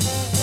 Bye.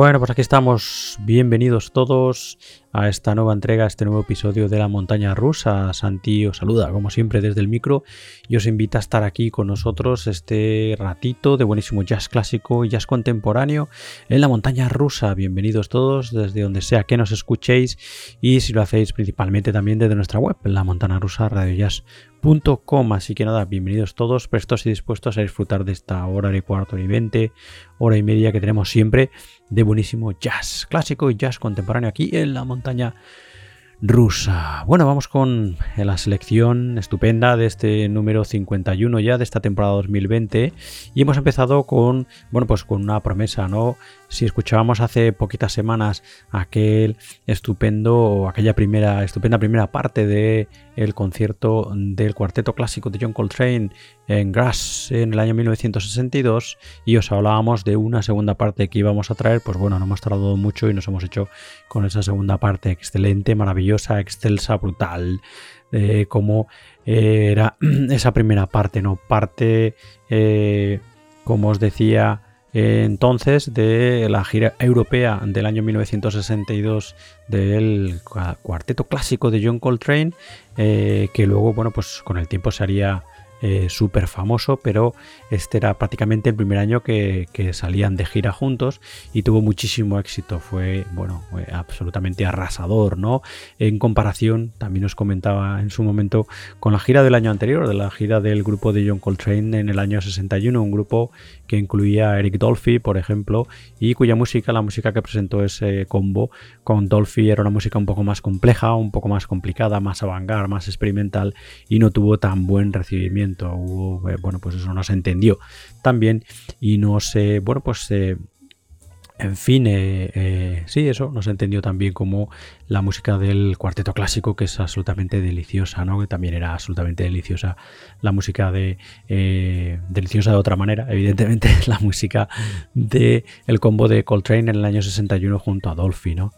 Bueno, pues aquí estamos. Bienvenidos todos a esta nueva entrega, a este nuevo episodio de la montaña rusa. Santi os saluda, como siempre, desde el micro y os invita a estar aquí con nosotros este ratito de buenísimo jazz clásico y jazz contemporáneo en la montaña rusa. Bienvenidos todos desde donde sea que nos escuchéis y si lo hacéis principalmente también desde nuestra web, la montana rusa radio. Así que nada, bienvenidos todos, prestos y dispuestos a disfrutar de esta hora y cuarto y veinte, hora y media que tenemos siempre de buenísimo jazz clásico y jazz contemporáneo aquí en la montaña rusa. Bueno, vamos con la selección estupenda de este número 51 ya de esta temporada 2020 y hemos empezado con, bueno, pues con una promesa, ¿no? Si escuchábamos hace poquitas semanas aquel estupendo, aquella primera, estupenda primera parte de el concierto del cuarteto clásico de John Coltrane en Grass en el año 1962 y os hablábamos de una segunda parte que íbamos a traer, pues bueno, no hemos tardado mucho y nos hemos hecho con esa segunda parte excelente, maravillosa, excelsa, brutal, como eh, era esa primera parte, ¿no? Parte, eh, como os decía, entonces de la gira europea del año 1962 del cuarteto clásico de John Coltrane que luego bueno pues con el tiempo se haría eh, súper famoso, pero este era prácticamente el primer año que, salían de gira juntos y tuvo muchísimo éxito. Fue, bueno, absolutamente arrasador, ¿no? En comparación, también os comentaba en su momento, con la gira del año anterior, de la gira del grupo de John Coltrane en el año 61, un grupo que incluía a Eric Dolphy, por ejemplo, y cuya música, la música que presentó ese combo con Dolphy era una música un poco más compleja, un poco más complicada, más avant más experimental y no tuvo tan buen recibimiento Hubo, eh, bueno, pues eso no se entendió también y no se, bueno, pues eh, en fin, eh, sí, eso no se entendió también como la música del cuarteto clásico, que es absolutamente deliciosa, ¿no? Que también era absolutamente deliciosa la música de. deliciosa de otra manera, evidentemente, la música del el combo de Coltrane en el año 61 junto a Dolphy, ¿no?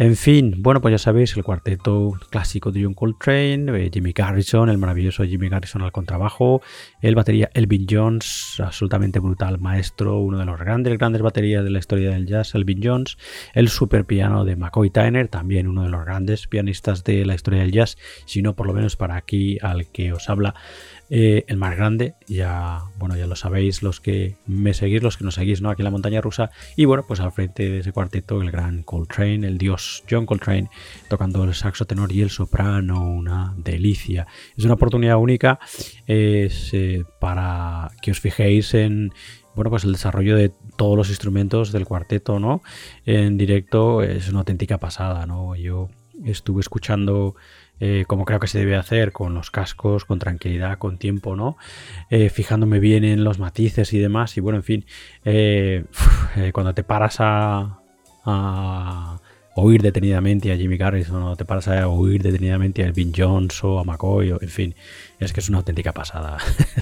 En fin, bueno, pues ya sabéis, el cuarteto clásico de John Coltrane, eh, Jimmy Garrison, el maravilloso Jimmy Garrison al contrabajo, el batería Elvin Jones, absolutamente brutal maestro, uno de los grandes, grandes baterías de la historia del jazz, Elvin Jones, el super piano de McCoy Tyner, también uno de los grandes pianistas de la historia del jazz, si no por lo menos para aquí al que os habla, eh, el más grande, ya, bueno, ya lo sabéis los que me seguís, los que nos seguís, ¿no? Aquí en la montaña rusa. Y bueno, pues al frente de ese cuarteto, el gran Coltrane, el dios John Coltrane, tocando el saxo tenor y el soprano, una delicia. Es una oportunidad única eh, para que os fijéis en bueno, pues el desarrollo de todos los instrumentos del cuarteto, ¿no? En directo es una auténtica pasada, ¿no? Yo estuve escuchando eh, como creo que se debe hacer, con los cascos, con tranquilidad, con tiempo, ¿no? Eh, fijándome bien en los matices y demás. Y bueno, en fin, eh, cuando te paras a, oír detenidamente a Jimmy Garrison o te paras a oír detenidamente a Elvin Jones o a McCoy, en fin, es que es una auténtica pasada.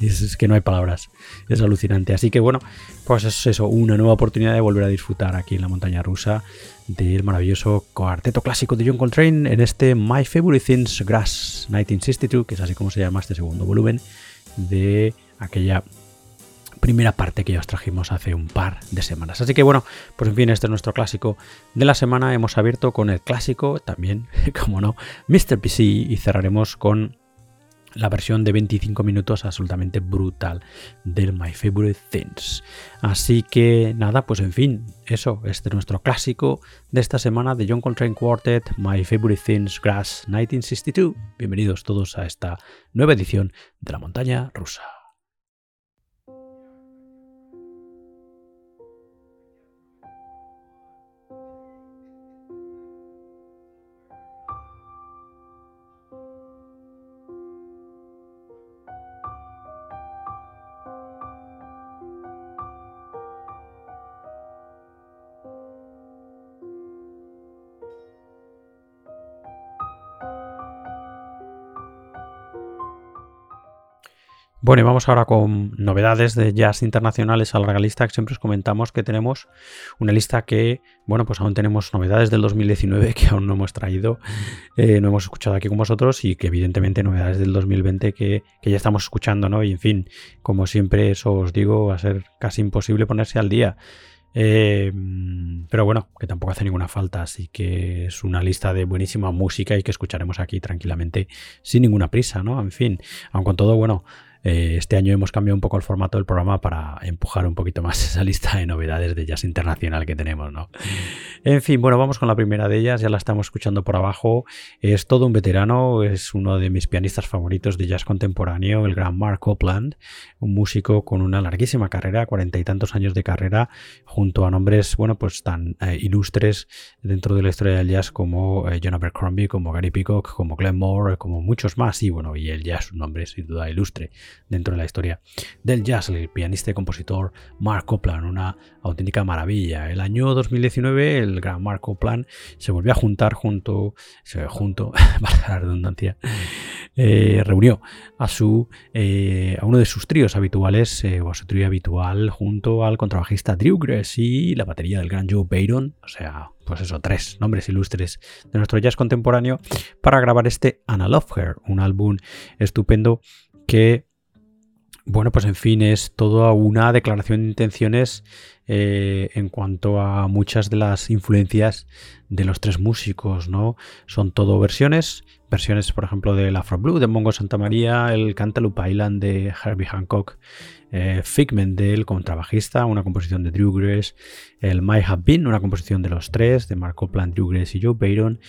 es, que no hay palabras, es alucinante. Así que bueno, pues es eso, una nueva oportunidad de volver a disfrutar aquí en la montaña rusa del maravilloso cuarteto clásico de John Coltrane en este My Favorite Things Grass 1962, que es así como se llama este segundo volumen de aquella primera parte que ya os trajimos hace un par de semanas. Así que bueno, pues en fin, este es nuestro clásico de la semana. Hemos abierto con el clásico también, como no, Mr. PC y cerraremos con la versión de 25 minutos absolutamente brutal del My Favorite Things. Así que nada, pues en fin, eso, este es nuestro clásico de esta semana de John Coltrane Quartet, My Favorite Things Grass 1962. Bienvenidos todos a esta nueva edición de la montaña rusa. Bueno, y vamos ahora con novedades de jazz internacionales a larga lista, que siempre os comentamos que tenemos una lista que, bueno, pues aún tenemos novedades del 2019 que aún no hemos traído, eh, no hemos escuchado aquí con vosotros y que evidentemente novedades del 2020 que, que, ya estamos escuchando, ¿no? Y en fin, como siempre eso os digo, va a ser casi imposible ponerse al día Eh, pero bueno, que tampoco hace ninguna falta, así que es una lista de buenísima música y que escucharemos aquí tranquilamente sin ninguna prisa, ¿no? En fin, aun con todo, bueno, eh, este año hemos cambiado un poco el formato del programa para empujar un poquito más esa lista de novedades de jazz internacional que tenemos, ¿no? En fin, bueno, vamos con la primera de ellas, ya la estamos escuchando por abajo. Es todo un veterano, es uno de mis pianistas favoritos de jazz contemporáneo, el gran Mark Copland, un músico con una larguísima carrera, cuarenta y tantos años de carrera, junto a nombres, bueno, pues tan eh, ilustres dentro de la historia del jazz como eh, John Abercrombie, como Gary Peacock, como Glenn Moore, como muchos más, y bueno, y el jazz es un nombre sin duda ilustre dentro de la historia del jazz, el pianista y compositor Mark Copland, una auténtica maravilla. El año 2019 el gran Mark Copland se volvió a juntar junto, se junto, para la redundancia, eh, reunió a su eh, a uno de sus tríos habituales eh, o a su trío habitual junto al contrabajista Drew Gress y la batería del gran Joe Bayron, o sea, pues eso, tres nombres ilustres de nuestro jazz contemporáneo para grabar este Anna Love Her, un álbum estupendo que bueno, pues en fin, es toda una declaración de intenciones eh, en cuanto a muchas de las influencias de los tres músicos, ¿no? Son todo versiones, versiones, por ejemplo, del Afro Blue de Mongo Santa María, el Cantaloupe Island de Herbie Hancock, eh, Figment del contrabajista, una composición de Drew Grace, el My Have Been, una composición de los tres, de Mark Copland, Drew Grace y Joe Bayron.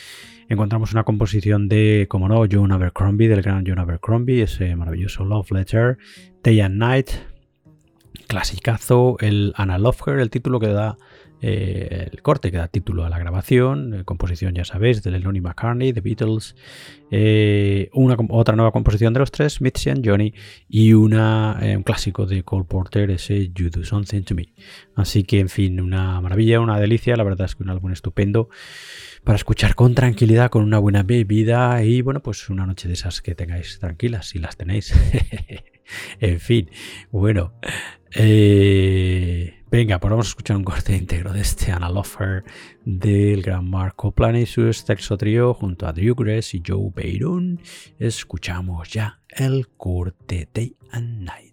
Encontramos una composición de, como no, John Abercrombie, del gran John Abercrombie, ese maravilloso Love Letter, Day and Night, clasicazo, el Anna Love Her, el título que da eh, el corte que da título a la grabación, eh, composición ya sabéis de Lennon McCartney, The Beatles, eh, una, otra nueva composición de los tres, Mitzi and Johnny, y una, un clásico de Cole Porter, ese You Do Something to Me. Así que, en fin, una maravilla, una delicia, la verdad es que un álbum estupendo para escuchar con tranquilidad, con una buena bebida y, bueno, pues una noche de esas que tengáis tranquilas, si las tenéis. en fin, bueno. Eh, venga, pues vamos a escuchar un corte íntegro de este Anna Lofer del gran Marco Plan y su junto a Drew Gress y Joe Bayron. Escuchamos ya el corte Day and Night.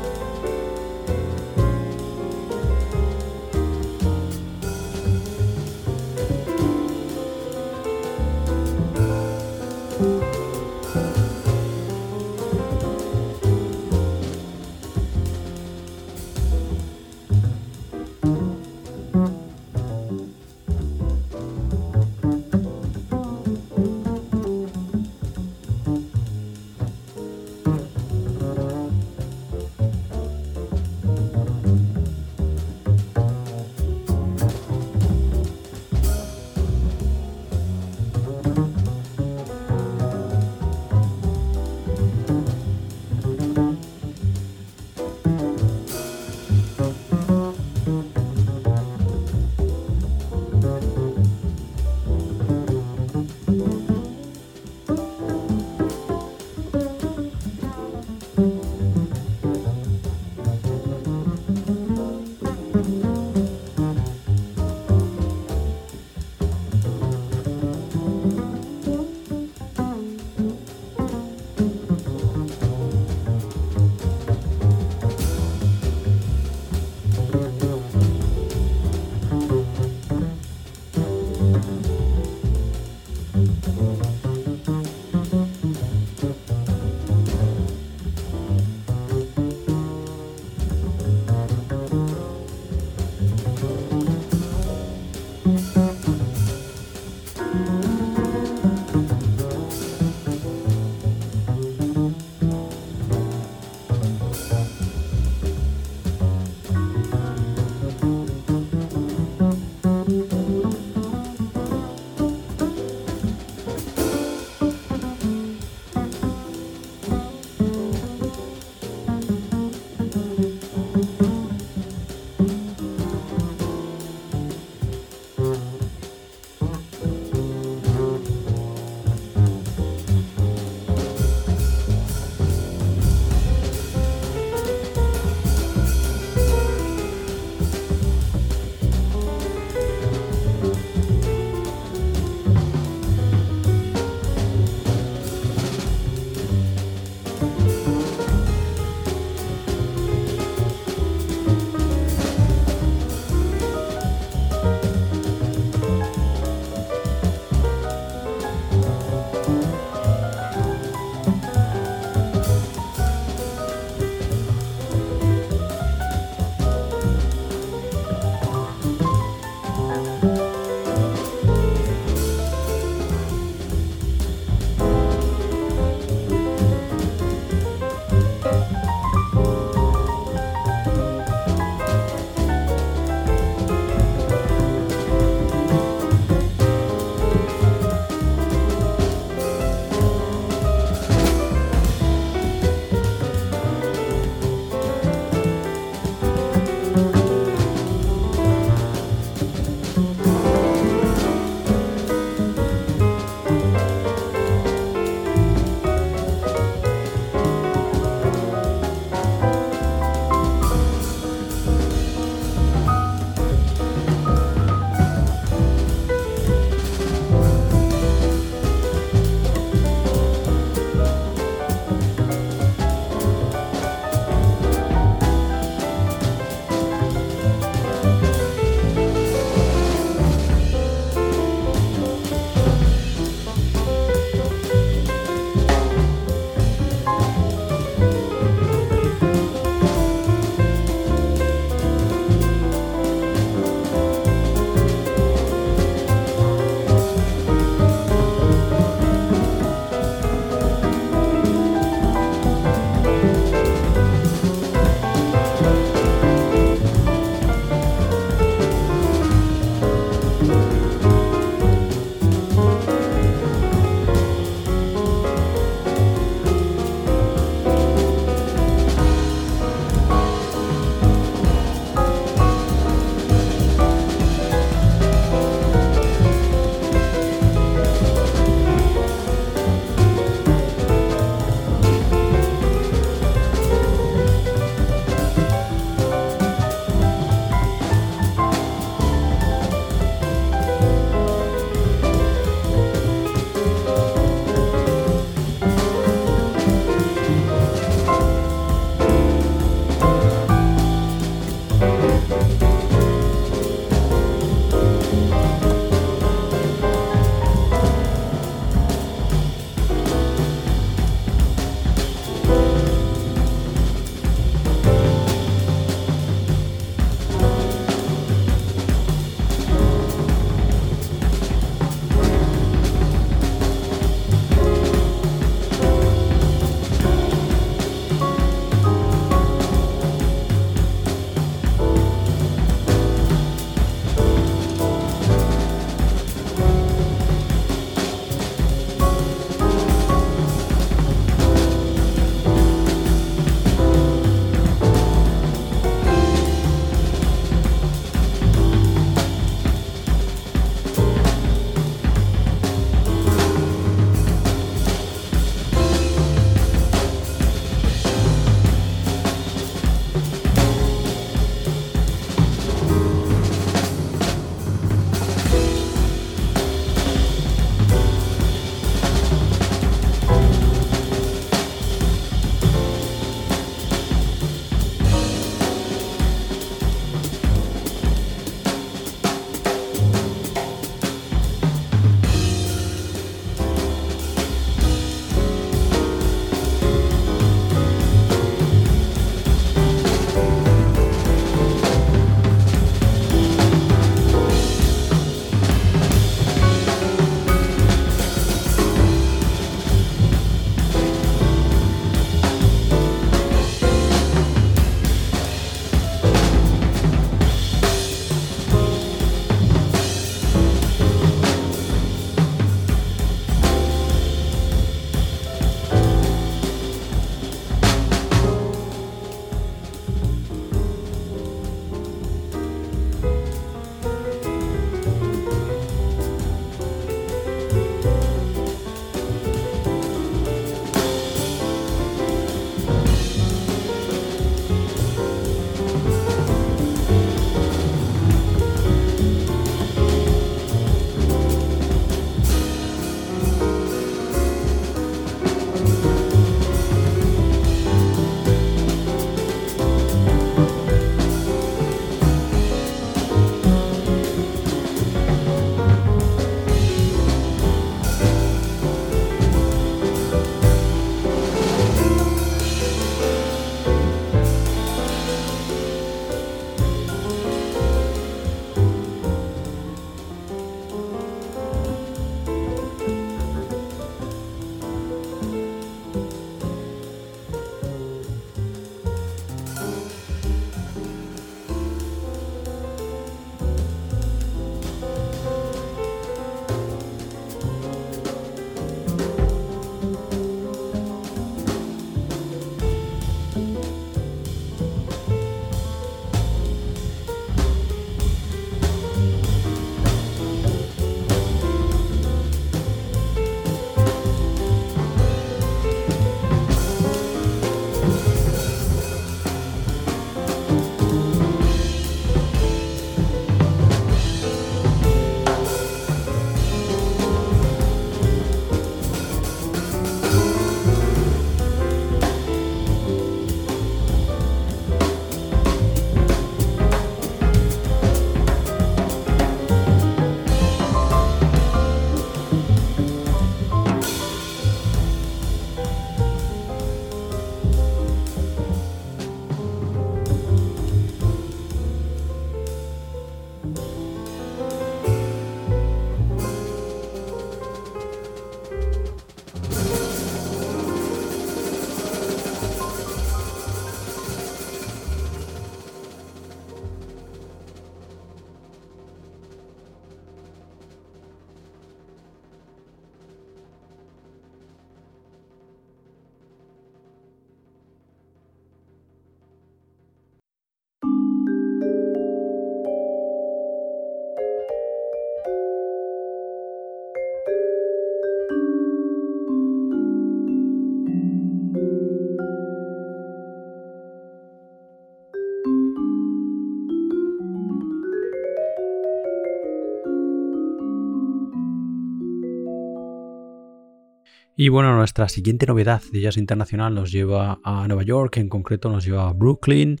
Y bueno, nuestra siguiente novedad de Jazz Internacional nos lleva a Nueva York, en concreto nos lleva a Brooklyn,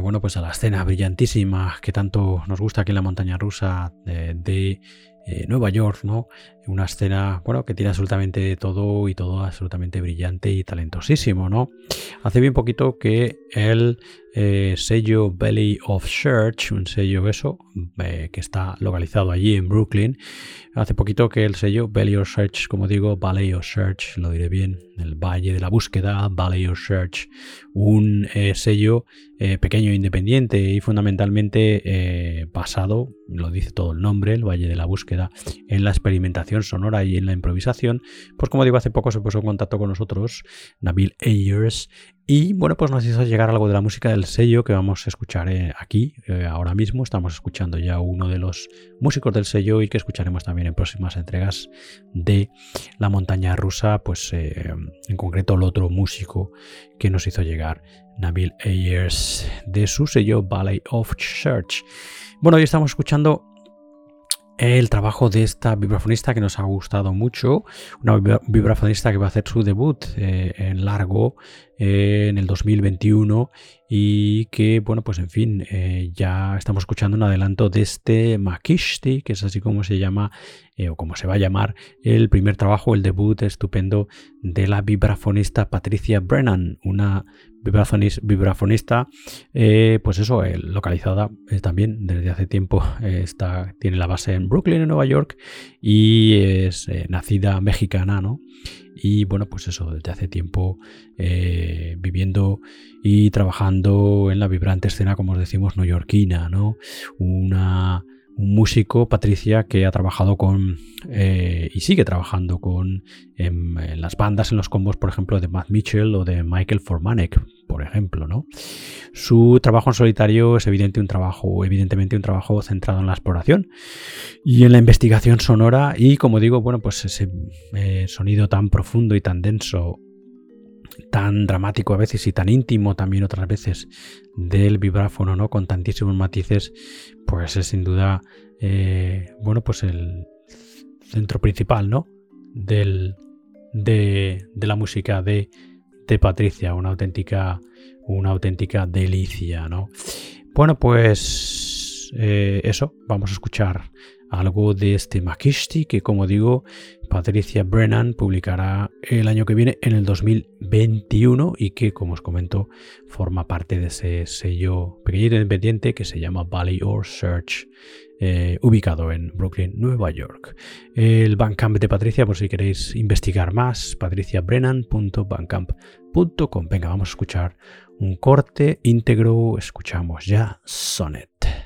bueno, pues a la escena brillantísima que tanto nos gusta aquí en la montaña rusa de eh, Nueva York, ¿no? Una escena, bueno, que tiene absolutamente todo y todo absolutamente brillante y talentosísimo, ¿no? Hace bien poquito que el eh, sello Belly of Church, un sello eso, eh, que está localizado allí en Brooklyn, hace poquito que el sello Belly of Search, como digo, Valley of Search, lo diré bien, el Valle de la Búsqueda, Valley of Search, un sello pequeño e independiente y fundamentalmente basado, lo dice todo el nombre, el Valle de la Búsqueda, en la experimentación sonora y en la improvisación, pues como digo, hace poco se puso en contacto con nosotros Nabil Ayers y bueno, pues nos hizo llegar algo de la música del sello que vamos a escuchar eh, aquí eh, ahora mismo. Estamos escuchando ya uno de los músicos del sello y que escucharemos también en próximas entregas de La montaña rusa, pues eh, en concreto el otro músico que nos hizo llegar, Nabil Ayers, de su sello Ballet of Church. Bueno, hoy estamos escuchando el trabajo de esta vibrafonista que nos ha gustado mucho, una vibrafonista que va a hacer su debut eh, en largo eh, en el 2021 y que, bueno, pues en fin, eh, ya estamos escuchando un adelanto de este Makishti, que es así como se llama o como se va a llamar el primer trabajo, el debut estupendo de la vibrafonista Patricia Brennan, una vibrafonista, eh, pues eso, eh, localizada eh, también desde hace tiempo, está, tiene la base en Brooklyn, en Nueva York, y es nacida mexicana, ¿no? Y bueno, pues eso, desde hace tiempo viviendo y trabajando en la vibrante escena, como os decimos, neoyorquina, ¿no? Una un músico, Patricia, que ha trabajado con eh, y sigue trabajando con en, las bandas, en los combos, por ejemplo, de Matt Mitchell o de Michael Formanek, por ejemplo, ¿no? Su trabajo en solitario es evidente un trabajo, evidentemente un trabajo centrado en la exploración y en la investigación sonora y, como digo, bueno, pues ese eh, sonido tan profundo y tan denso tan dramático a veces y tan íntimo también otras veces del vibráfono, ¿no? Con tantísimos matices, pues es sin duda, eh, bueno, pues el centro principal, ¿no? Del, de, la música de, de, Patricia, una auténtica, una auténtica delicia, ¿no? Bueno, pues eh, eso, vamos a escuchar algo de este Makishti que como digo Patricia Brennan publicará el año que viene en el 2021 y que como os comento forma parte de ese sello pequeñito independiente que se llama Valley or Search eh, ubicado en Brooklyn, Nueva York. El Bandcamp de Patricia, por si queréis investigar más, patriciabrennan.bandcamp.com. Venga, vamos a escuchar un corte íntegro. Escuchamos ya Sonnet.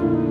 Música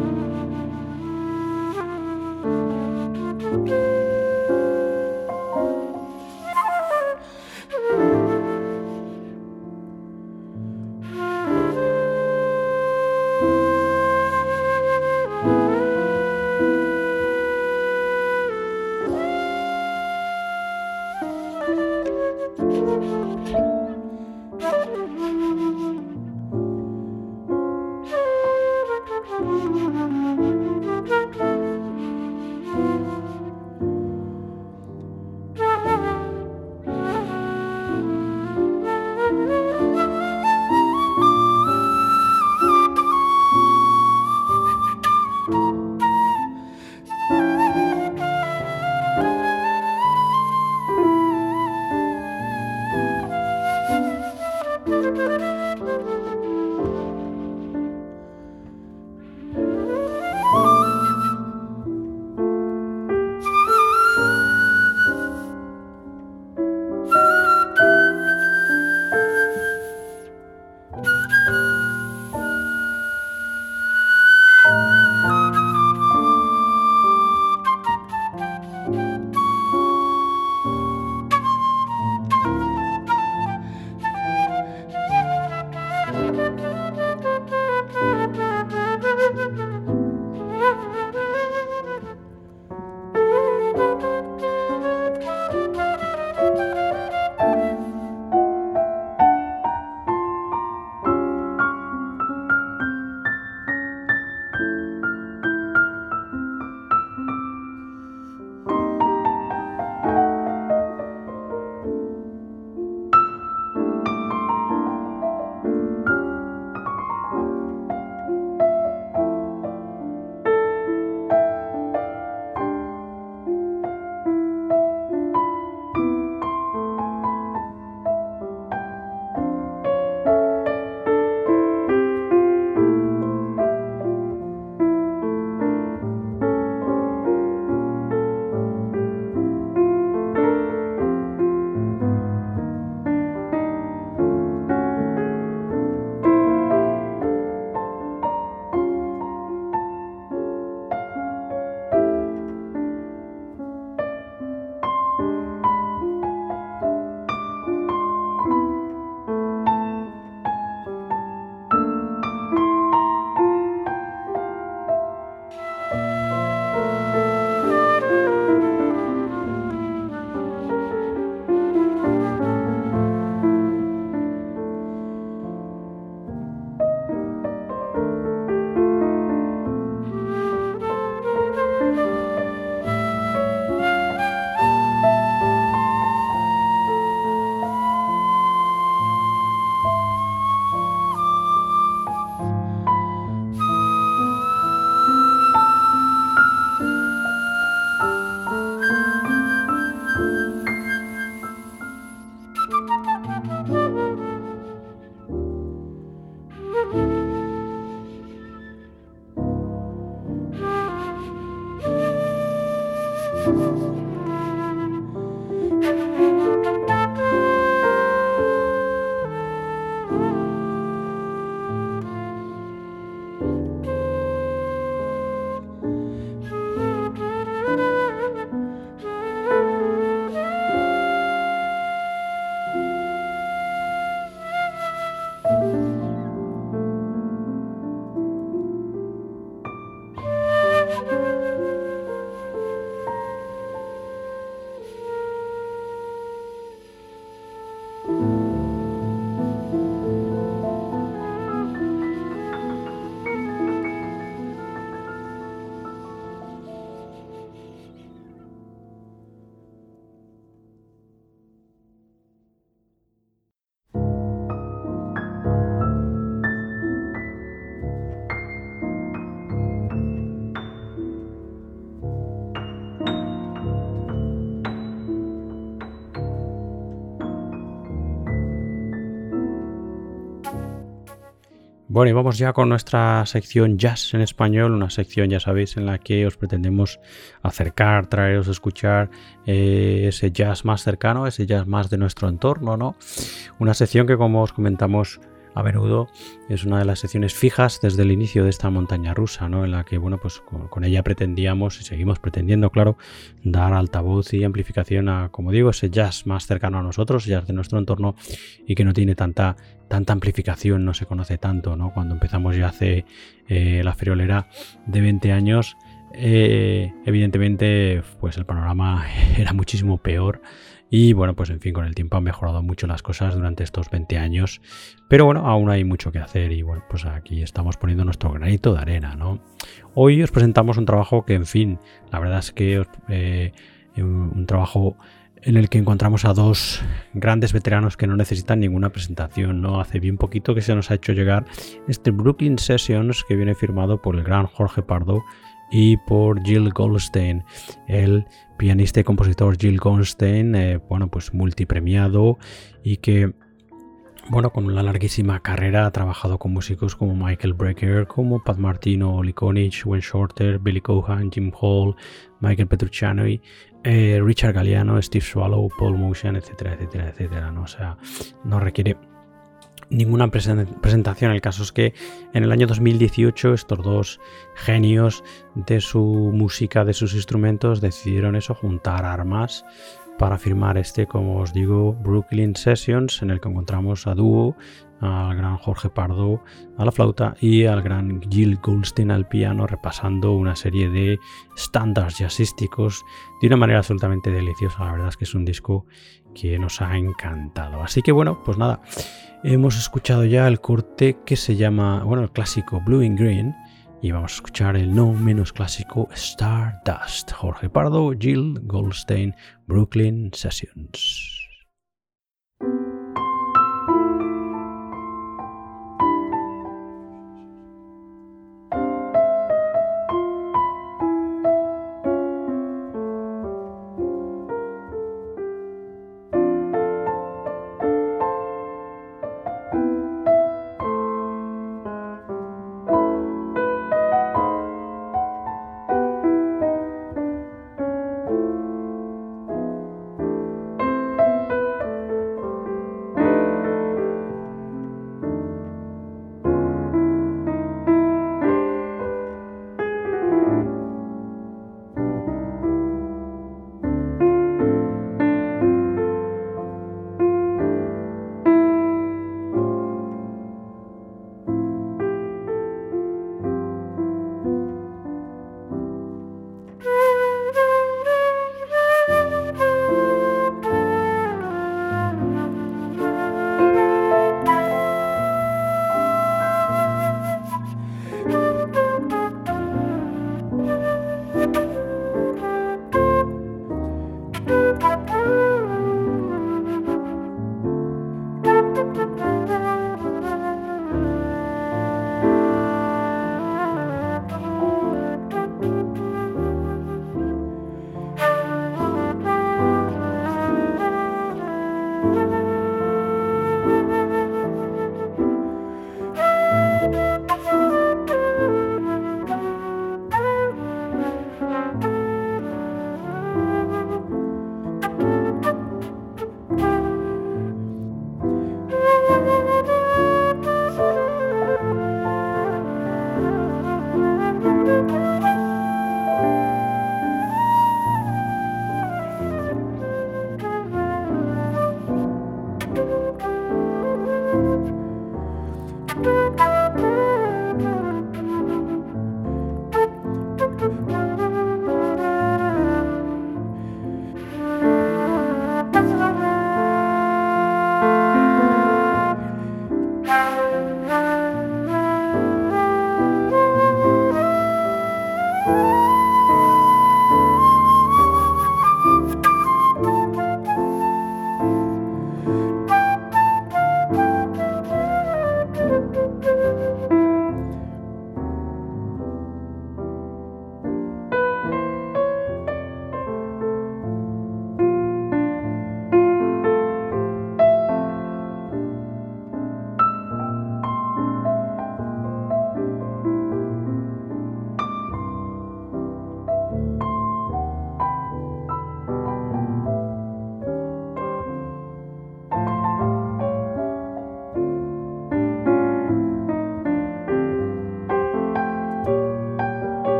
Bueno, y vamos ya con nuestra sección Jazz en español, una sección, ya sabéis, en la que os pretendemos acercar, traeros a escuchar eh, ese jazz más cercano, ese jazz más de nuestro entorno, ¿no? Una sección que, como os comentamos a menudo es una de las secciones fijas desde el inicio de esta montaña rusa, ¿no? en la que bueno, pues con, ella pretendíamos y seguimos pretendiendo, claro, dar altavoz y amplificación a, como digo, ese jazz más cercano a nosotros, jazz de nuestro entorno y que no tiene tanta, tanta amplificación, no se conoce tanto. ¿no? Cuando empezamos ya hace eh, la friolera de 20 años, eh, evidentemente pues el panorama era muchísimo peor y bueno, pues en fin, con el tiempo han mejorado mucho las cosas durante estos 20 años. Pero bueno, aún hay mucho que hacer y bueno, pues aquí estamos poniendo nuestro granito de arena, ¿no? Hoy os presentamos un trabajo que, en fin, la verdad es que eh, un trabajo en el que encontramos a dos grandes veteranos que no necesitan ninguna presentación, ¿no? Hace bien poquito que se nos ha hecho llegar este Brooklyn Sessions que viene firmado por el gran Jorge Pardo y por Jill Goldstein, el pianista y compositor Jill Goldstein, eh, bueno, pues multipremiado y que, bueno, con una larguísima carrera ha trabajado con músicos como Michael Brecker, como Pat Martino, Oli Konich, Wayne Shorter, Billy Cohan, Jim Hall, Michael Petrucciano y eh, Richard Galliano, Steve Swallow, Paul Motion, etcétera, etcétera, etcétera. ¿no? O sea, no requiere ninguna presentación. El caso es que en el año 2018 estos dos genios de su música, de sus instrumentos, decidieron eso, juntar armas para firmar este, como os digo, Brooklyn Sessions, en el que encontramos a dúo al gran Jorge Pardo a la flauta y al gran Jill Goldstein al piano, repasando una serie de estándares jazzísticos de una manera absolutamente deliciosa. La verdad es que es un disco que nos ha encantado. Así que bueno, pues nada, hemos escuchado ya el corte que se llama, bueno, el clásico Blue and Green. Y vamos a escuchar el no menos clásico Stardust. Jorge Pardo, Jill Goldstein, Brooklyn Sessions.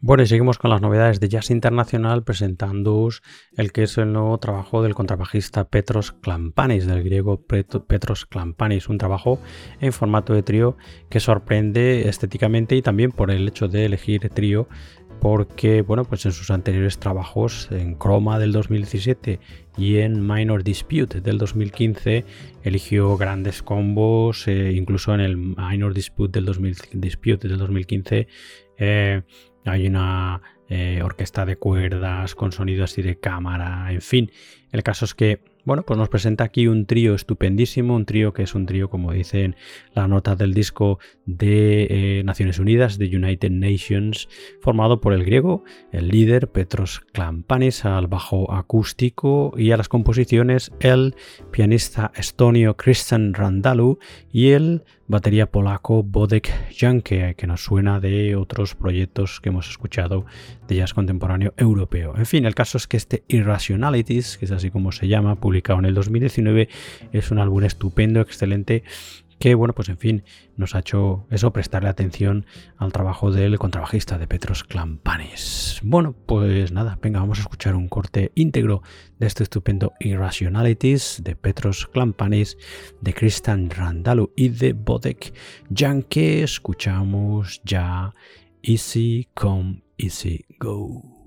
Bueno, y seguimos con las novedades de Jazz Internacional presentando el que es el nuevo trabajo del contrabajista Petros Klampanis, del griego Petros Klampanis, un trabajo en formato de trío que sorprende estéticamente y también por el hecho de elegir trío porque bueno, pues en sus anteriores trabajos en Chroma del 2017 y en Minor Dispute del 2015 eligió grandes combos, eh, incluso en el Minor Dispute del, Dispute del 2015 eh, hay una eh, orquesta de cuerdas con sonido así de cámara, en fin. El caso es que bueno, pues nos presenta aquí un trío estupendísimo, un trío que es un trío, como dicen la nota del disco de eh, Naciones Unidas, de United Nations, formado por el griego, el líder Petros Klampanis al bajo acústico y a las composiciones el pianista estonio Christian Randalu y el batería polaco Bodek Janke, que nos suena de otros proyectos que hemos escuchado de jazz contemporáneo europeo. En fin, el caso es que este Irrationalities, que es así como se llama, publicado en el 2019, es un álbum estupendo, excelente que bueno, pues en fin, nos ha hecho eso, prestarle atención al trabajo del contrabajista de Petros Klampanis. Bueno, pues nada, venga, vamos a escuchar un corte íntegro de este estupendo Irrationalities de Petros Klampanis, de Christian Randalu y de Bodek Jan, que escuchamos ya Easy Come, Easy Go.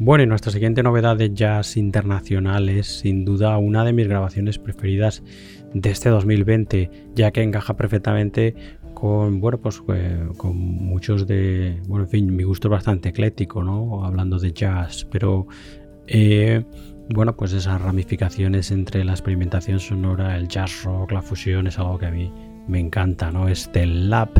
Bueno, y nuestra siguiente novedad de jazz internacional es sin duda una de mis grabaciones preferidas de este 2020, ya que encaja perfectamente con, bueno, pues eh, con muchos de, bueno, en fin, mi gusto es bastante ecléctico, ¿no? Hablando de jazz, pero, eh, bueno, pues esas ramificaciones entre la experimentación sonora, el jazz rock, la fusión, es algo que a mí me encanta, ¿no? Este Lab,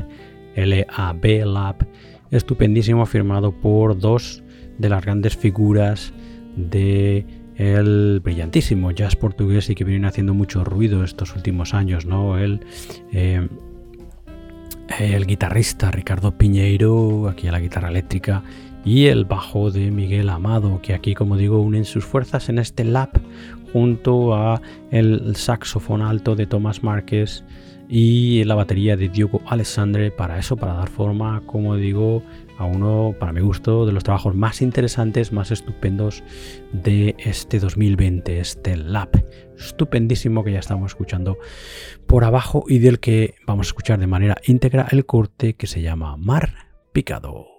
L-A-B Lab, estupendísimo, firmado por dos de las grandes figuras de el brillantísimo jazz portugués y que viene haciendo mucho ruido estos últimos años, ¿no? El, eh, el guitarrista Ricardo Piñeiro, aquí a la guitarra eléctrica, y el bajo de Miguel Amado, que aquí, como digo, unen sus fuerzas en este lap junto a el saxofón alto de Tomás Márquez y la batería de Diogo Alessandre para eso, para dar forma, como digo, a uno, para mi gusto, de los trabajos más interesantes, más estupendos de este 2020, este Lab. Estupendísimo que ya estamos escuchando por abajo y del que vamos a escuchar de manera íntegra el corte que se llama Mar Picado.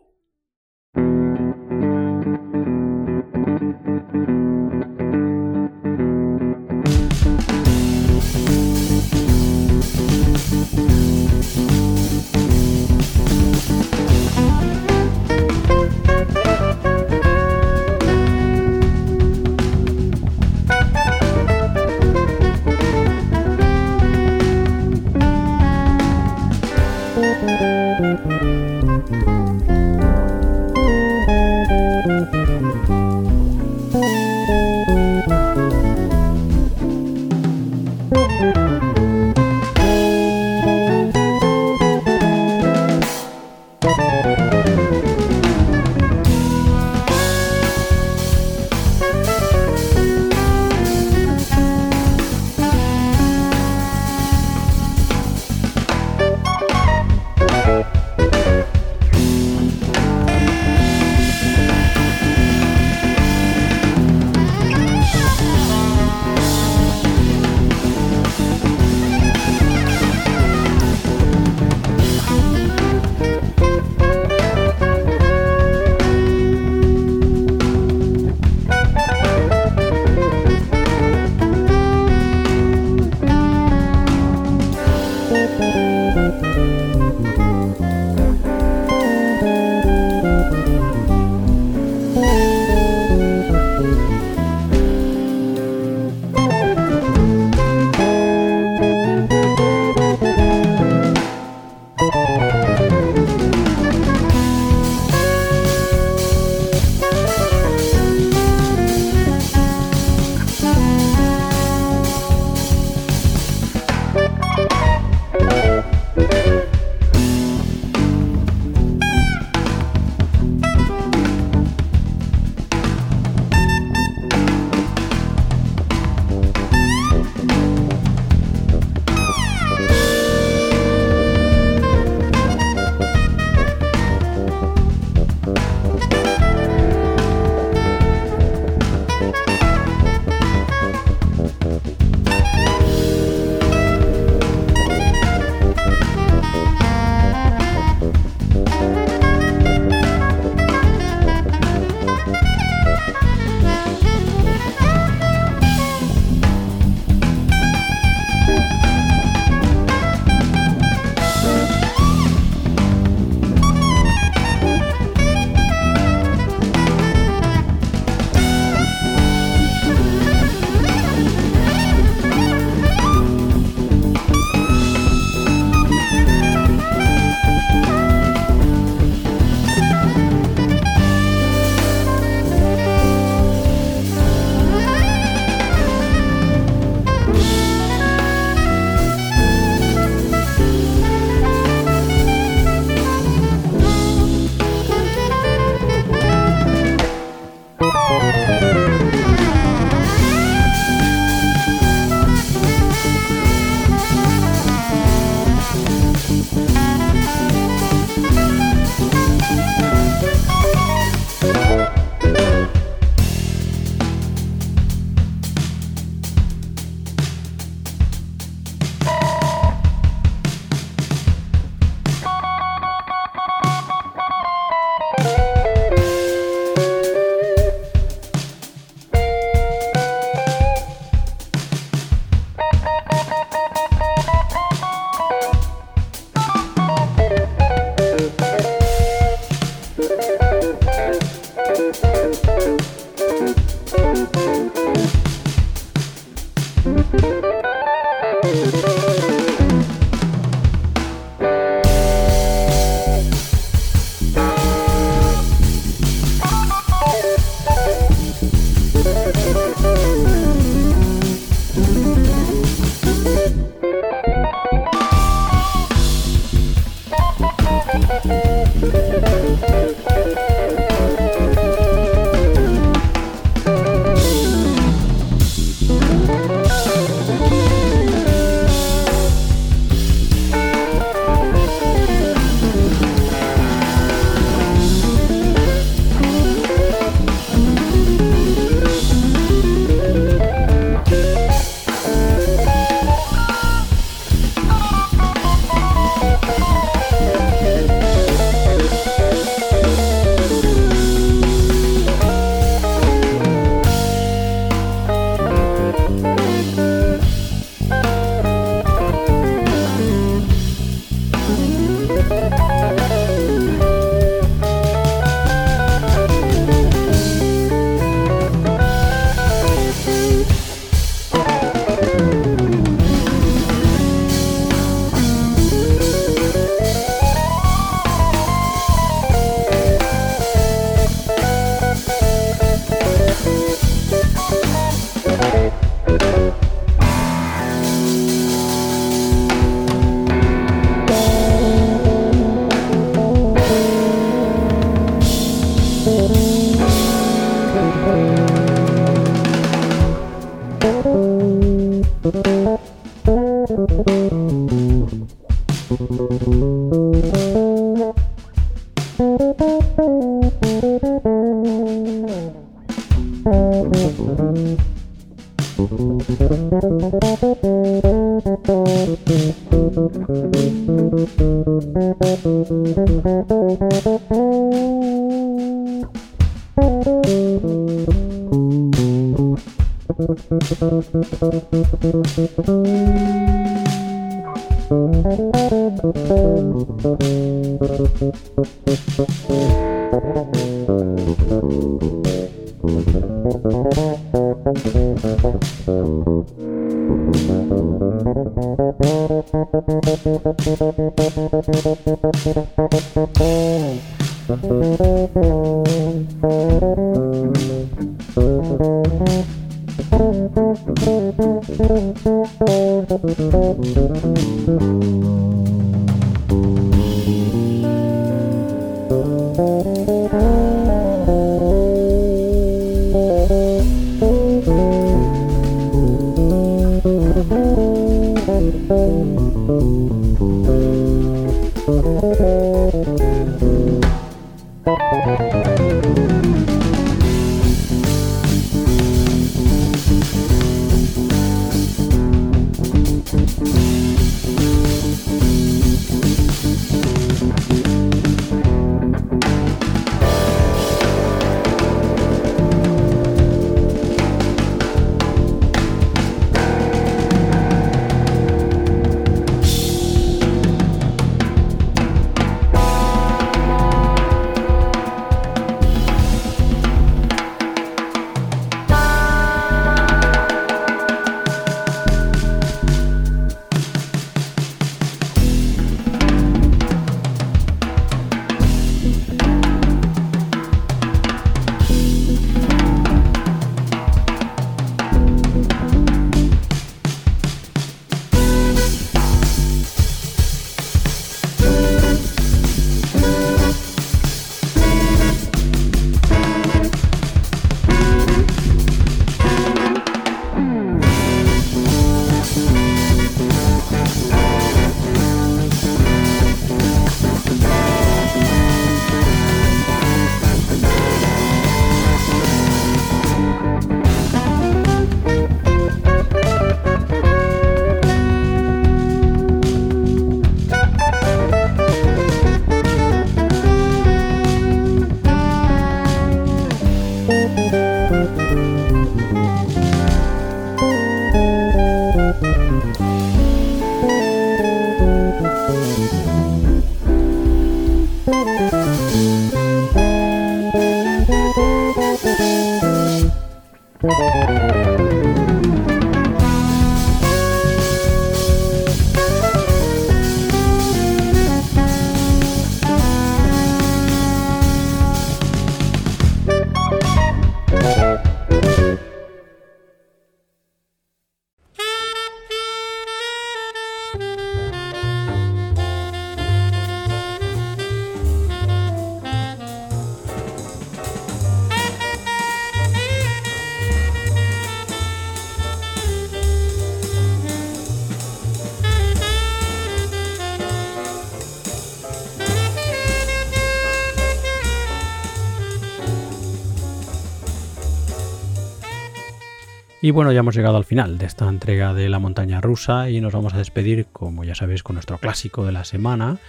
Y bueno, ya hemos llegado al final de esta entrega de la montaña rusa y nos vamos a despedir, como ya sabéis, con nuestro clásico de la semana,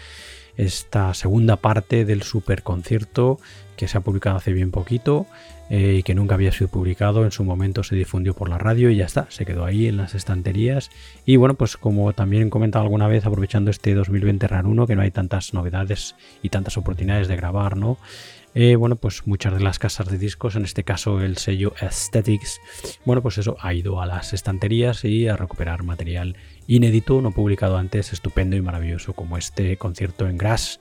esta segunda parte del super concierto que se ha publicado hace bien poquito eh, y que nunca había sido publicado. En su momento se difundió por la radio y ya está, se quedó ahí en las estanterías. Y bueno, pues como también he comentado alguna vez, aprovechando este 2020 RAR1, que no hay tantas novedades y tantas oportunidades de grabar, ¿no? Eh, bueno, pues muchas de las casas de discos, en este caso el sello Aesthetics, bueno, pues eso ha ido a las estanterías y a recuperar material inédito, no publicado antes, estupendo y maravilloso, como este concierto en Grass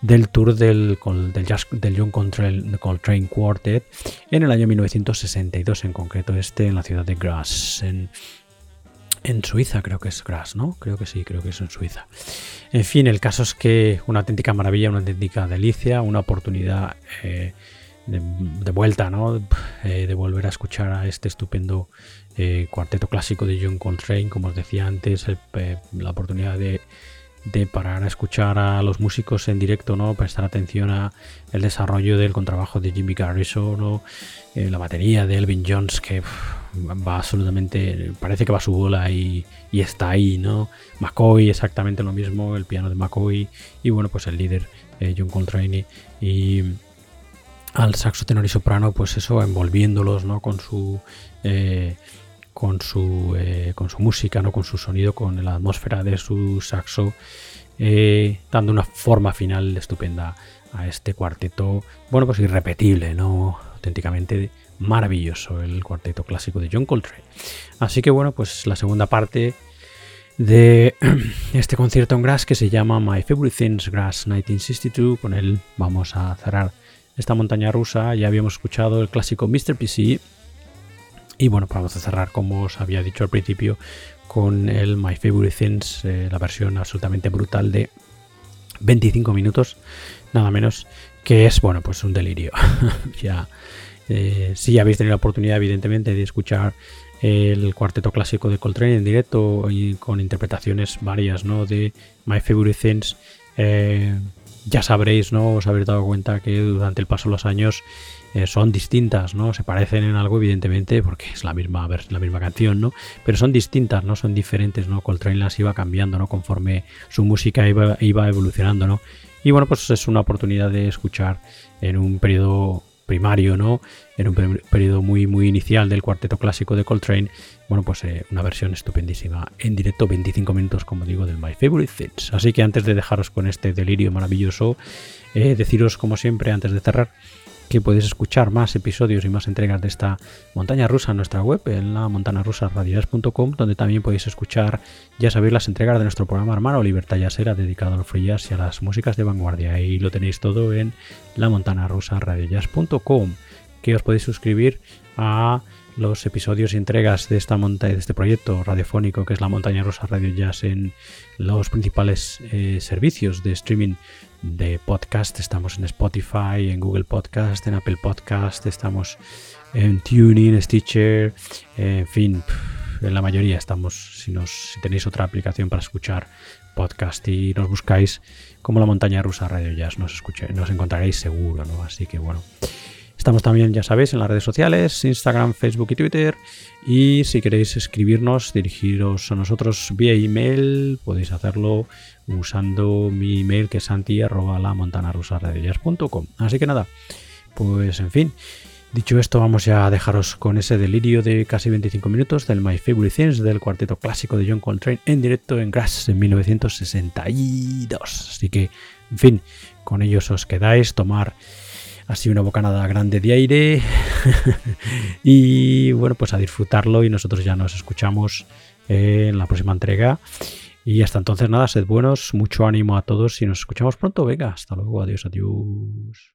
del tour del, del, jazz, del John Coltrane, Quartet en el año 1962, en concreto este en la ciudad de Grass, en Suiza, creo que es Grass, ¿no? Creo que sí, creo que es en Suiza. En fin, el caso es que una auténtica maravilla, una auténtica delicia, una oportunidad eh, de, vuelta, ¿no? Eh, de volver a escuchar a este estupendo eh, cuarteto clásico de John Coltrane, como os decía antes, la oportunidad de, parar a escuchar a los músicos en directo, ¿no? Prestar atención a el desarrollo del contrabajo de Jimmy Garrison, ¿no? la batería de Elvin Jones, que va absolutamente, parece que va a su bola y, está ahí, ¿no? McCoy, exactamente lo mismo, el piano de McCoy y bueno, pues el líder eh, John Coltrane y, al saxo tenor y soprano, pues eso, envolviéndolos, ¿no? Con su eh, con su eh, con su música, ¿no? Con su sonido, con la atmósfera de su saxo, dando una forma final estupenda a este cuarteto, bueno, pues irrepetible, ¿no? Auténticamente maravilloso el cuarteto clásico de John Coltrane. Así que bueno, pues la segunda parte de este concierto en Grass que se llama My Favorite Things Grass 1962. Con él vamos a cerrar esta montaña rusa. Ya habíamos escuchado el clásico Mr. PC. Y bueno, pues vamos a cerrar, como os había dicho al principio, con el My Favorite Things, eh, la versión absolutamente brutal de 25 minutos, nada menos, que es, bueno, pues un delirio. ya eh, si habéis tenido la oportunidad, evidentemente, de escuchar el cuarteto clásico de Coltrane en directo y con interpretaciones varias ¿no? de My Favorite Things, eh, ya sabréis, ¿no? Os habréis dado cuenta que durante el paso de los años eh, son distintas, ¿no? Se parecen en algo, evidentemente, porque es la misma, la misma canción, ¿no? Pero son distintas, ¿no? Son diferentes, ¿no? Coltrane las iba cambiando, ¿no? Conforme su música iba, evolucionando, ¿no? Y bueno, pues es una oportunidad de escuchar en un periodo primario, ¿no? En un periodo muy, muy inicial del cuarteto clásico de Coltrane. Bueno, pues eh, una versión estupendísima en directo, 25 minutos, como digo, del My Favorite Things. Así que antes de dejaros con este delirio maravilloso, eh, deciros, como siempre, antes de cerrar, que podéis escuchar más episodios y más entregas de esta montaña rusa en nuestra web, en la montanarusaradias.com, donde también podéis escuchar, ya sabéis, las entregas de nuestro programa hermano Libertad Yasera, dedicado al free jazz y a las músicas de vanguardia. Y lo tenéis todo en la montanarusaradias.com, que os podéis suscribir a los episodios y entregas de esta monta de este proyecto radiofónico que es la Montaña Rusa Radio Jazz en los principales eh, servicios de streaming de podcast. Estamos en Spotify, en Google Podcast, en Apple Podcast, estamos en Tuning, Stitcher, en fin, en la mayoría estamos. Si, nos, si tenéis otra aplicación para escuchar podcast y nos buscáis como la montaña rusa Radio Jazz, nos, escuché, nos encontraréis seguro, ¿no? Así que bueno. Estamos también, ya sabéis, en las redes sociales, Instagram, Facebook y Twitter. Y si queréis escribirnos, dirigiros a nosotros vía email, podéis hacerlo usando mi email que es santi Así que nada, pues en fin. Dicho esto, vamos ya a dejaros con ese delirio de casi 25 minutos del My Favorite Things del cuarteto clásico de John Coltrane en directo en Grass en 1962. Así que, en fin, con ellos os quedáis, tomar así una bocanada grande de aire y bueno, pues a disfrutarlo y nosotros ya nos escuchamos en la próxima entrega. Y hasta entonces nada, sed buenos, mucho ánimo a todos y nos escuchamos pronto. Venga, hasta luego, adiós, adiós.